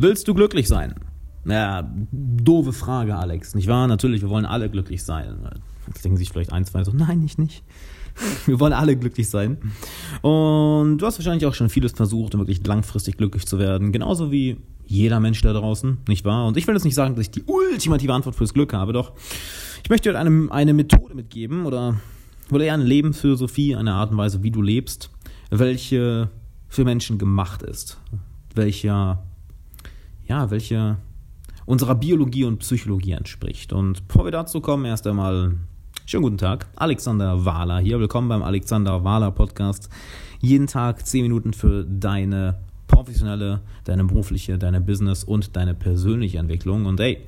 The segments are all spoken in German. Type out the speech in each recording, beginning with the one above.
Willst du glücklich sein? Ja, doofe Frage, Alex. Nicht wahr? Natürlich, wir wollen alle glücklich sein. Jetzt denken sich vielleicht ein, zwei so, nein, ich nicht. Wir wollen alle glücklich sein. Und du hast wahrscheinlich auch schon vieles versucht, um wirklich langfristig glücklich zu werden. Genauso wie jeder Mensch da draußen, nicht wahr? Und ich will jetzt nicht sagen, dass ich die ultimative Antwort fürs Glück habe, doch ich möchte dir eine, eine Methode mitgeben oder, oder eher eine Lebensphilosophie, eine Art und Weise, wie du lebst, welche für Menschen gemacht ist. Welcher, ja, welche unserer Biologie und Psychologie entspricht. Und bevor wir dazu kommen, erst einmal schönen guten Tag. Alexander Wahler hier. Willkommen beim Alexander Wahler Podcast. Jeden Tag 10 Minuten für deine professionelle, deine berufliche, deine Business und deine persönliche Entwicklung. Und hey,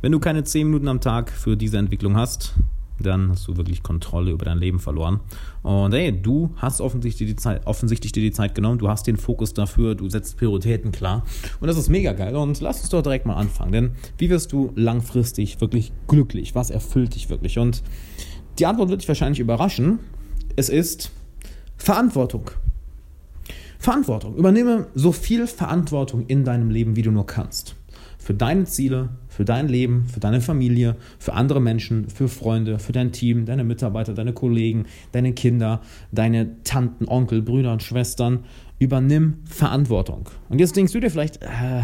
wenn du keine 10 Minuten am Tag für diese Entwicklung hast, dann hast du wirklich Kontrolle über dein Leben verloren. Und hey, du hast offensichtlich die Zeit, offensichtlich dir die Zeit genommen, du hast den Fokus dafür, du setzt Prioritäten klar. Und das ist mega geil. Und lass uns doch direkt mal anfangen. Denn wie wirst du langfristig wirklich glücklich? Was erfüllt dich wirklich? Und die Antwort wird dich wahrscheinlich überraschen. Es ist Verantwortung. Verantwortung. Übernehme so viel Verantwortung in deinem Leben, wie du nur kannst. Für deine Ziele, für dein Leben, für deine Familie, für andere Menschen, für Freunde, für dein Team, deine Mitarbeiter, deine Kollegen, deine Kinder, deine Tanten, Onkel, Brüder und Schwestern. Übernimm Verantwortung. Und jetzt denkst du dir vielleicht, äh,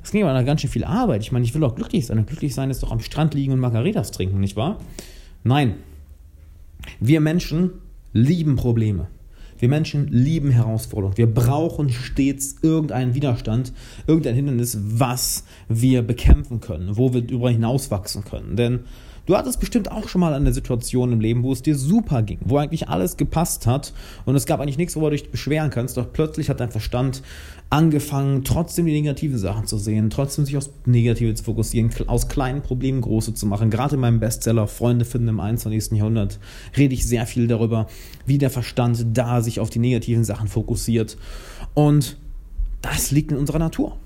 das klingt aber ganz schön viel Arbeit. Ich meine, ich will doch glücklich sein. Und glücklich sein ist doch am Strand liegen und Margaritas trinken, nicht wahr? Nein. Wir Menschen lieben Probleme. Wir Menschen lieben Herausforderungen. Wir brauchen stets irgendeinen Widerstand, irgendein Hindernis, was wir bekämpfen können, wo wir darüber hinauswachsen können. Denn Du hattest bestimmt auch schon mal eine Situation im Leben, wo es dir super ging, wo eigentlich alles gepasst hat und es gab eigentlich nichts, worüber du dich beschweren kannst, doch plötzlich hat dein Verstand angefangen, trotzdem die negativen Sachen zu sehen, trotzdem sich aufs Negative zu fokussieren, aus kleinen Problemen große zu machen. Gerade in meinem Bestseller Freunde finden im 21. Jahrhundert rede ich sehr viel darüber, wie der Verstand da sich auf die negativen Sachen fokussiert. Und das liegt in unserer Natur.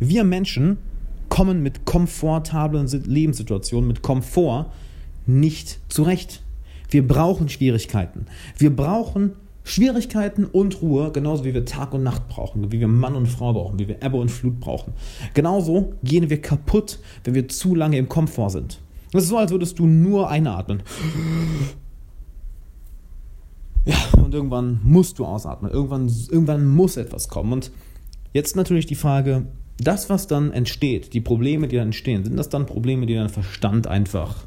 Wir Menschen kommen mit komfortablen Lebenssituationen, mit Komfort nicht zurecht. Wir brauchen Schwierigkeiten. Wir brauchen Schwierigkeiten und Ruhe, genauso wie wir Tag und Nacht brauchen, wie wir Mann und Frau brauchen, wie wir Ebbe und Flut brauchen. Genauso gehen wir kaputt, wenn wir zu lange im Komfort sind. Es ist so, als würdest du nur einatmen. Ja, und irgendwann musst du ausatmen. Irgendwann, irgendwann muss etwas kommen. Und jetzt natürlich die Frage, das, was dann entsteht, die Probleme, die dann entstehen, sind das dann Probleme, die dein Verstand einfach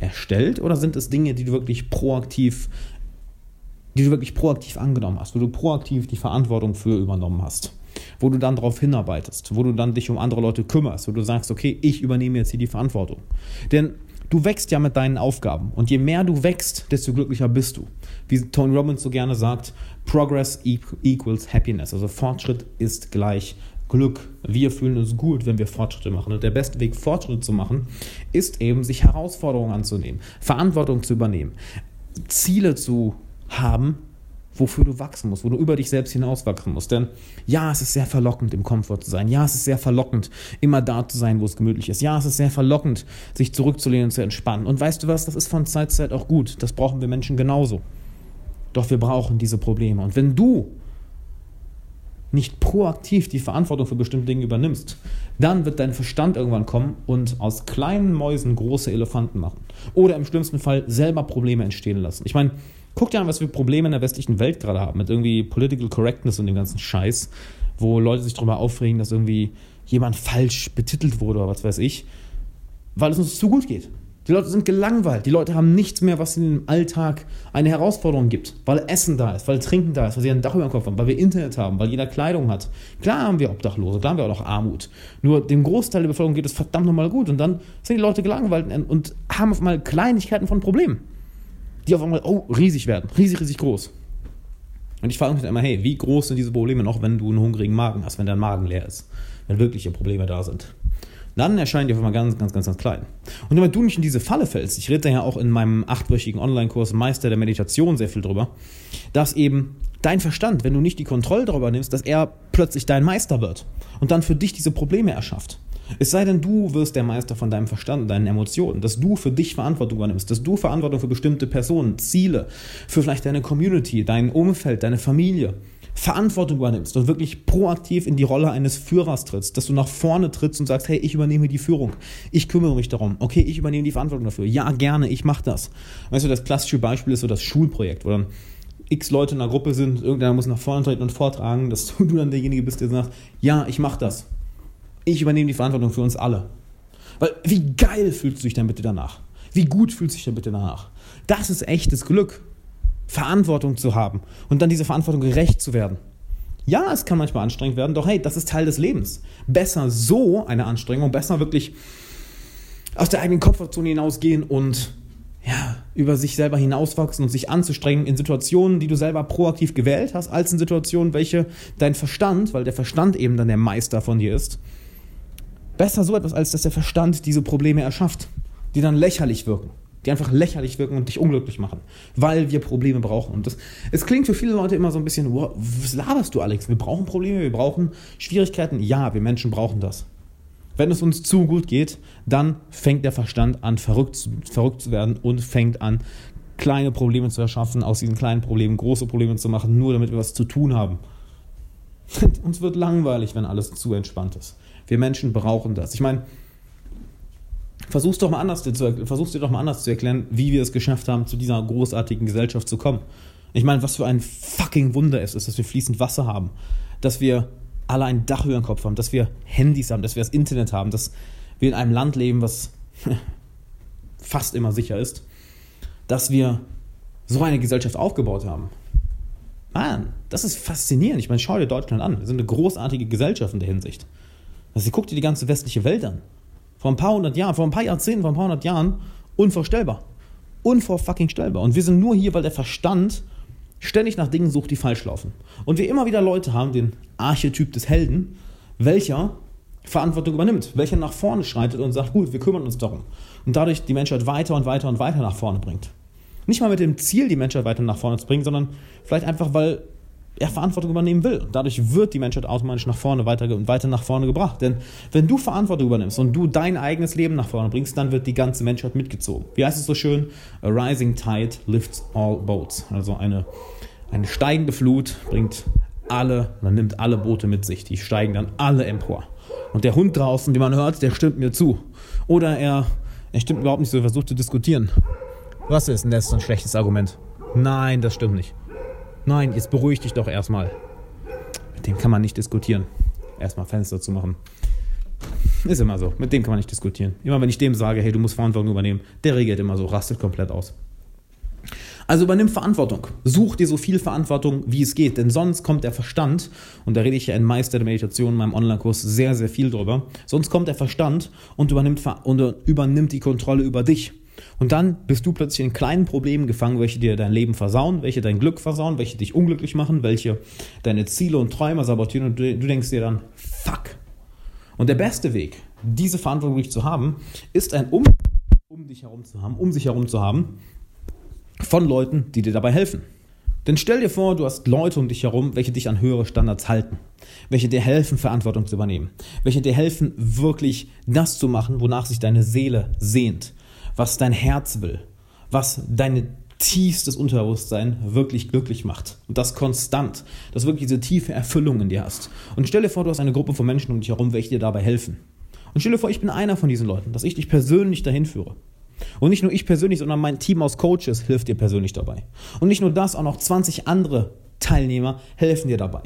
erstellt oder sind es Dinge, die du wirklich proaktiv, die du wirklich proaktiv angenommen hast, wo du proaktiv die Verantwortung für übernommen hast, wo du dann darauf hinarbeitest, wo du dann dich um andere Leute kümmerst, wo du sagst, okay, ich übernehme jetzt hier die Verantwortung. Denn du wächst ja mit deinen Aufgaben und je mehr du wächst, desto glücklicher bist du. Wie Tony Robbins so gerne sagt, Progress equals Happiness, also Fortschritt ist gleich Glück. Wir fühlen uns gut, wenn wir Fortschritte machen. Und der beste Weg, Fortschritte zu machen, ist eben, sich Herausforderungen anzunehmen, Verantwortung zu übernehmen, Ziele zu haben, wofür du wachsen musst, wo du über dich selbst hinaus wachsen musst. Denn ja, es ist sehr verlockend, im Komfort zu sein. Ja, es ist sehr verlockend, immer da zu sein, wo es gemütlich ist. Ja, es ist sehr verlockend, sich zurückzulehnen und zu entspannen. Und weißt du was, das ist von Zeit zu Zeit auch gut. Das brauchen wir Menschen genauso. Doch wir brauchen diese Probleme. Und wenn du nicht proaktiv die Verantwortung für bestimmte Dinge übernimmst, dann wird dein Verstand irgendwann kommen und aus kleinen Mäusen große Elefanten machen. Oder im schlimmsten Fall selber Probleme entstehen lassen. Ich meine, guck dir an, was wir Probleme in der westlichen Welt gerade haben, mit irgendwie Political Correctness und dem ganzen Scheiß, wo Leute sich darüber aufregen, dass irgendwie jemand falsch betitelt wurde oder was weiß ich, weil es uns zu gut geht. Die Leute sind gelangweilt. Die Leute haben nichts mehr, was ihnen im Alltag eine Herausforderung gibt. Weil Essen da ist, weil Trinken da ist, weil sie ein Dach über dem Kopf haben, weil wir Internet haben, weil jeder Kleidung hat. Klar haben wir Obdachlose, klar haben wir auch noch Armut. Nur dem Großteil der Bevölkerung geht es verdammt nochmal gut. Und dann sind die Leute gelangweilt und haben auf einmal Kleinigkeiten von Problemen. Die auf einmal, oh, riesig werden. Riesig, riesig groß. Und ich frage mich immer, hey, wie groß sind diese Probleme noch, wenn du einen hungrigen Magen hast, wenn dein Magen leer ist? Wenn wirkliche Probleme da sind dann erscheinen die auf einmal ganz, ganz, ganz, ganz klein. Und damit du nicht in diese Falle fällst, ich rede da ja auch in meinem achtwöchigen Online-Kurs Meister der Meditation sehr viel drüber, dass eben dein Verstand, wenn du nicht die Kontrolle darüber nimmst, dass er plötzlich dein Meister wird und dann für dich diese Probleme erschafft. Es sei denn, du wirst der Meister von deinem Verstand, deinen Emotionen, dass du für dich Verantwortung übernimmst, dass du Verantwortung für bestimmte Personen, Ziele, für vielleicht deine Community, dein Umfeld, deine Familie, Verantwortung übernimmst und wirklich proaktiv in die Rolle eines Führers trittst, dass du nach vorne trittst und sagst, hey, ich übernehme die Führung, ich kümmere mich darum, okay, ich übernehme die Verantwortung dafür, ja, gerne, ich mache das. Weißt du, das klassische Beispiel ist so das Schulprojekt, wo dann x Leute in einer Gruppe sind, irgendeiner muss nach vorne treten und vortragen, dass du dann derjenige bist, der sagt, ja, ich mache das. Ich übernehme die Verantwortung für uns alle. Weil wie geil fühlst du dich dann bitte danach? Wie gut fühlst du dich dann bitte danach? Das ist echtes Glück. Verantwortung zu haben und dann diese Verantwortung gerecht zu werden. Ja, es kann manchmal anstrengend werden, doch hey, das ist Teil des Lebens. Besser so eine Anstrengung, besser wirklich aus der eigenen Komfortzone hinausgehen und ja, über sich selber hinauswachsen und sich anzustrengen in Situationen, die du selber proaktiv gewählt hast, als in Situationen, welche dein Verstand, weil der Verstand eben dann der Meister von dir ist, besser so etwas, als dass der Verstand diese Probleme erschafft, die dann lächerlich wirken die einfach lächerlich wirken und dich unglücklich machen, weil wir Probleme brauchen. Und das, es klingt für viele Leute immer so ein bisschen, was laberst du, Alex? Wir brauchen Probleme, wir brauchen Schwierigkeiten. Ja, wir Menschen brauchen das. Wenn es uns zu gut geht, dann fängt der Verstand an, verrückt, verrückt zu werden und fängt an, kleine Probleme zu erschaffen, aus diesen kleinen Problemen große Probleme zu machen, nur damit wir was zu tun haben. uns wird langweilig, wenn alles zu entspannt ist. Wir Menschen brauchen das. Ich meine, Versuch's doch mal anders zu, versuch's dir doch mal anders zu erklären, wie wir es geschafft haben, zu dieser großartigen Gesellschaft zu kommen. Ich meine, was für ein fucking Wunder es ist, dass wir fließend Wasser haben, dass wir alle ein Dach über dem Kopf haben, dass wir Handys haben, dass wir das Internet haben, dass wir in einem Land leben, was fast immer sicher ist, dass wir so eine Gesellschaft aufgebaut haben. Mann, das ist faszinierend. Ich meine, schau dir Deutschland an. Wir sind eine großartige Gesellschaft in der Hinsicht. Also, guck dir die ganze westliche Welt an. Vor ein paar hundert Jahren, vor ein paar Jahrzehnten, vor ein paar hundert Jahren unvorstellbar. Unvorfucking stellbar. Und wir sind nur hier, weil der Verstand ständig nach Dingen sucht, die falsch laufen. Und wir immer wieder Leute haben, den Archetyp des Helden, welcher Verantwortung übernimmt, welcher nach vorne schreitet und sagt, gut, wir kümmern uns darum. Und dadurch die Menschheit weiter und weiter und weiter nach vorne bringt. Nicht mal mit dem Ziel, die Menschheit weiter nach vorne zu bringen, sondern vielleicht einfach, weil er Verantwortung übernehmen will. Und dadurch wird die Menschheit automatisch nach vorne weiter und weiter nach vorne gebracht. Denn wenn du Verantwortung übernimmst und du dein eigenes Leben nach vorne bringst, dann wird die ganze Menschheit mitgezogen. Wie heißt es so schön? A rising tide lifts all boats. Also eine, eine steigende Flut bringt alle, man nimmt alle Boote mit sich. Die steigen dann alle empor. Und der Hund draußen, den man hört, der stimmt mir zu. Oder er, er stimmt überhaupt nicht so, er versucht zu diskutieren. Was ist denn das so ein schlechtes Argument? Nein, das stimmt nicht. Nein, jetzt beruhig dich doch erstmal. Mit dem kann man nicht diskutieren. Erstmal Fenster zu machen. Ist immer so. Mit dem kann man nicht diskutieren. Immer wenn ich dem sage, hey, du musst Verantwortung übernehmen, der reagiert immer so, rastet komplett aus. Also übernimm Verantwortung. Such dir so viel Verantwortung, wie es geht, denn sonst kommt der Verstand, und da rede ich ja in Meister der Meditation in meinem Online-Kurs sehr, sehr viel drüber, sonst kommt der Verstand und übernimmt, und übernimmt die Kontrolle über dich. Und dann bist du plötzlich in kleinen Problemen gefangen, welche dir dein Leben versauen, welche dein Glück versauen, welche dich unglücklich machen, welche deine Ziele und Träume sabotieren und du, denkst dir dann, fuck. Und der beste Weg, diese Verantwortung zu haben, ist ein Um, um dich herum zu haben, um sich herum zu haben, von Leuten, die dir dabei helfen. Denn stell dir vor, du hast Leute um dich herum, welche dich an höhere Standards halten, welche dir helfen, Verantwortung zu übernehmen, welche dir helfen, wirklich das zu machen, wonach sich deine Seele sehnt, was dein Herz will, was dein tiefstes Unterbewusstsein wirklich glücklich macht. Und das konstant, dass wirklich diese tiefe Erfüllung in dir hast. Und stell dir vor, du hast eine Gruppe von Menschen um dich herum, welche dir dabei helfen. Und stell dir vor, ich bin einer von diesen Leuten, dass ich dich persönlich dahin führe. Und nicht nur ich persönlich, sondern mein Team aus Coaches hilft dir persönlich dabei. Und nicht nur das, auch noch 20 andere Teilnehmer helfen dir dabei.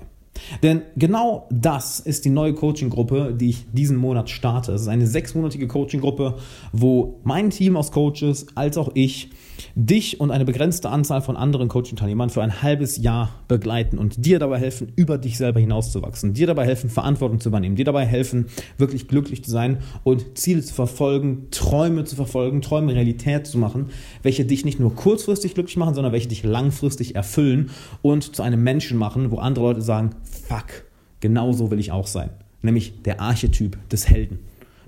Denn genau das ist die neue Coaching-Gruppe, die ich diesen Monat starte. Es ist eine sechsmonatige Coaching-Gruppe, wo mein Team aus Coaches als auch ich dich und eine begrenzte Anzahl von anderen Coaching-Teilnehmern für ein halbes Jahr begleiten und dir dabei helfen, über dich selber hinauszuwachsen, dir dabei helfen, Verantwortung zu übernehmen, dir dabei helfen, wirklich glücklich zu sein und Ziele zu verfolgen, Träume zu verfolgen, Träume Realität zu machen, welche dich nicht nur kurzfristig glücklich machen, sondern welche dich langfristig erfüllen und zu einem Menschen machen, wo andere Leute sagen, fuck, genau so will ich auch sein. Nämlich der Archetyp des Helden.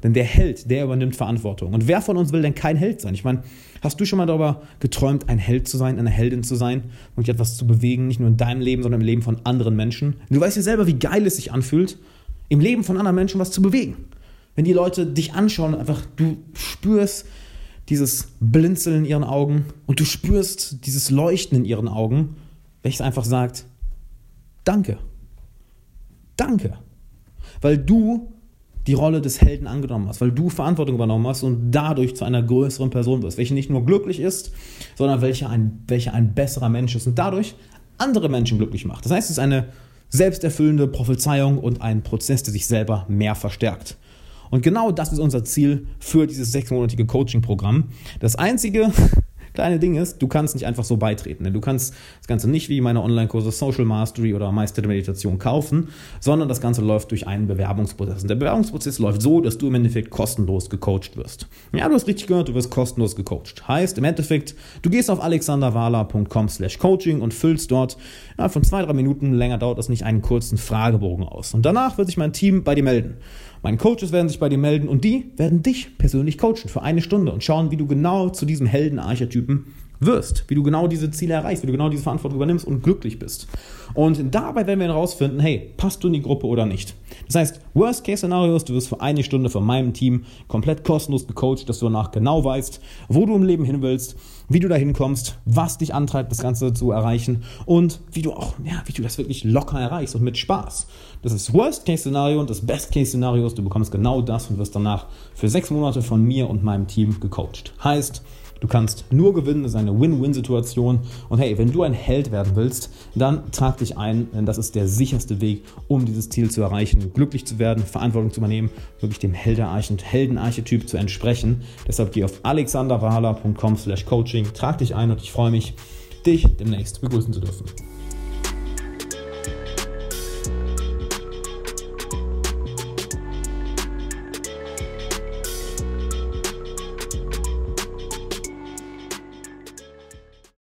Denn der Held, der übernimmt Verantwortung. Und wer von uns will denn kein Held sein? Ich meine, hast du schon mal darüber geträumt, ein Held zu sein, eine Heldin zu sein und etwas zu bewegen, nicht nur in deinem Leben, sondern im Leben von anderen Menschen? Du weißt ja selber, wie geil es sich anfühlt, im Leben von anderen Menschen was zu bewegen. Wenn die Leute dich anschauen, einfach du spürst dieses Blinzeln in ihren Augen und du spürst dieses Leuchten in ihren Augen, welches einfach sagt, Danke. Danke. Weil du die Rolle des Helden angenommen hast, weil du Verantwortung übernommen hast und dadurch zu einer größeren Person wirst, welche nicht nur glücklich ist, sondern welche ein, welche ein besserer Mensch ist und dadurch andere Menschen glücklich macht. Das heißt, es ist eine selbsterfüllende Prophezeiung und ein Prozess, der sich selber mehr verstärkt. Und genau das ist unser Ziel für dieses sechsmonatige Coaching-Programm. Das Einzige, kleine Ding ist, du kannst nicht einfach so beitreten. Du kannst das Ganze nicht wie meine Online-Kurse Social Mastery oder Meister der Meditation kaufen, sondern das Ganze läuft durch einen Bewerbungsprozess. Und der Bewerbungsprozess läuft so, dass du im Endeffekt kostenlos gecoacht wirst. Ja, du hast richtig gehört, du wirst kostenlos gecoacht. Heißt im Endeffekt, du gehst auf alexanderwala.com slash coaching und füllst dort ja, von zwei, drei Minuten, länger dauert das nicht, einen kurzen Fragebogen aus. Und danach wird sich mein Team bei dir melden. Meine Coaches werden sich bei dir melden und die werden dich persönlich coachen für eine Stunde und schauen, wie du genau zu diesem Heldenarchetypen wirst, wie du genau diese Ziele erreichst, wie du genau diese Verantwortung übernimmst und glücklich bist. Und dabei werden wir herausfinden, hey, passt du in die Gruppe oder nicht. Das heißt, Worst Case Szenarios, du wirst für eine Stunde von meinem Team komplett kostenlos gecoacht, dass du danach genau weißt, wo du im Leben hin willst, wie du dahin kommst, was dich antreibt, das Ganze zu erreichen und wie du auch, ja, wie du das wirklich locker erreichst und mit Spaß. Das ist Worst Case Szenario und das Best Case Szenario ist, du bekommst genau das und wirst danach für sechs Monate von mir und meinem Team gecoacht. Heißt, Du kannst nur gewinnen, das ist eine Win-Win-Situation. Und hey, wenn du ein Held werden willst, dann trag dich ein, denn das ist der sicherste Weg, um dieses Ziel zu erreichen, glücklich zu werden, Verantwortung zu übernehmen, wirklich dem Heldenarchetyp zu entsprechen. Deshalb geh auf alexanderwahler.com slash coaching, trag dich ein und ich freue mich, dich demnächst begrüßen zu dürfen.